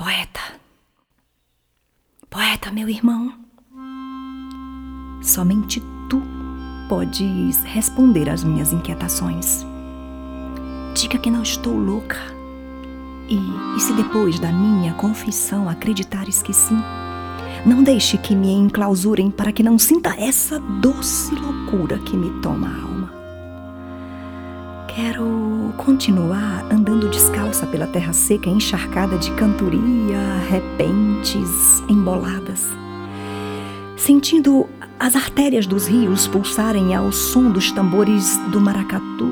Poeta, poeta, meu irmão, somente tu podes responder às minhas inquietações. Diga que não estou louca. E, e se depois da minha confissão acreditares que sim, não deixe que me enclausurem para que não sinta essa doce loucura que me toma a alma. Quero continuar andando descalça pela terra seca, encharcada de cantoria, repentes, emboladas, sentindo as artérias dos rios pulsarem ao som dos tambores do maracatu,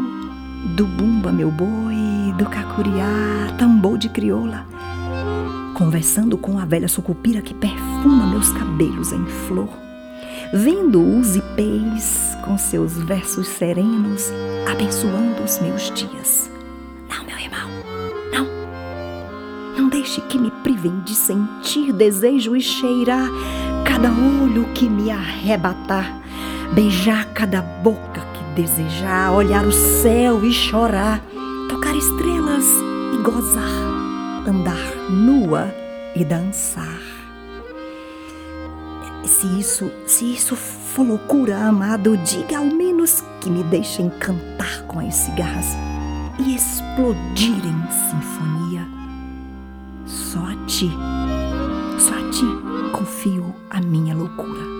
do bumba meu boi, do cacuriá, tambor de crioula, conversando com a velha sucupira que perfuma meus cabelos em flor, vendo os ipês com seus versos serenos abençoando os meus dias. Não deixe que me privem de sentir desejo e cheirar cada olho que me arrebatar, beijar cada boca que desejar, olhar o céu e chorar, tocar estrelas e gozar, andar nua e dançar. Se isso, se isso for loucura, amado, diga ao menos que me deixem cantar com as cigarras e explodir em sinfonia. Só a ti, só a ti confio a minha loucura.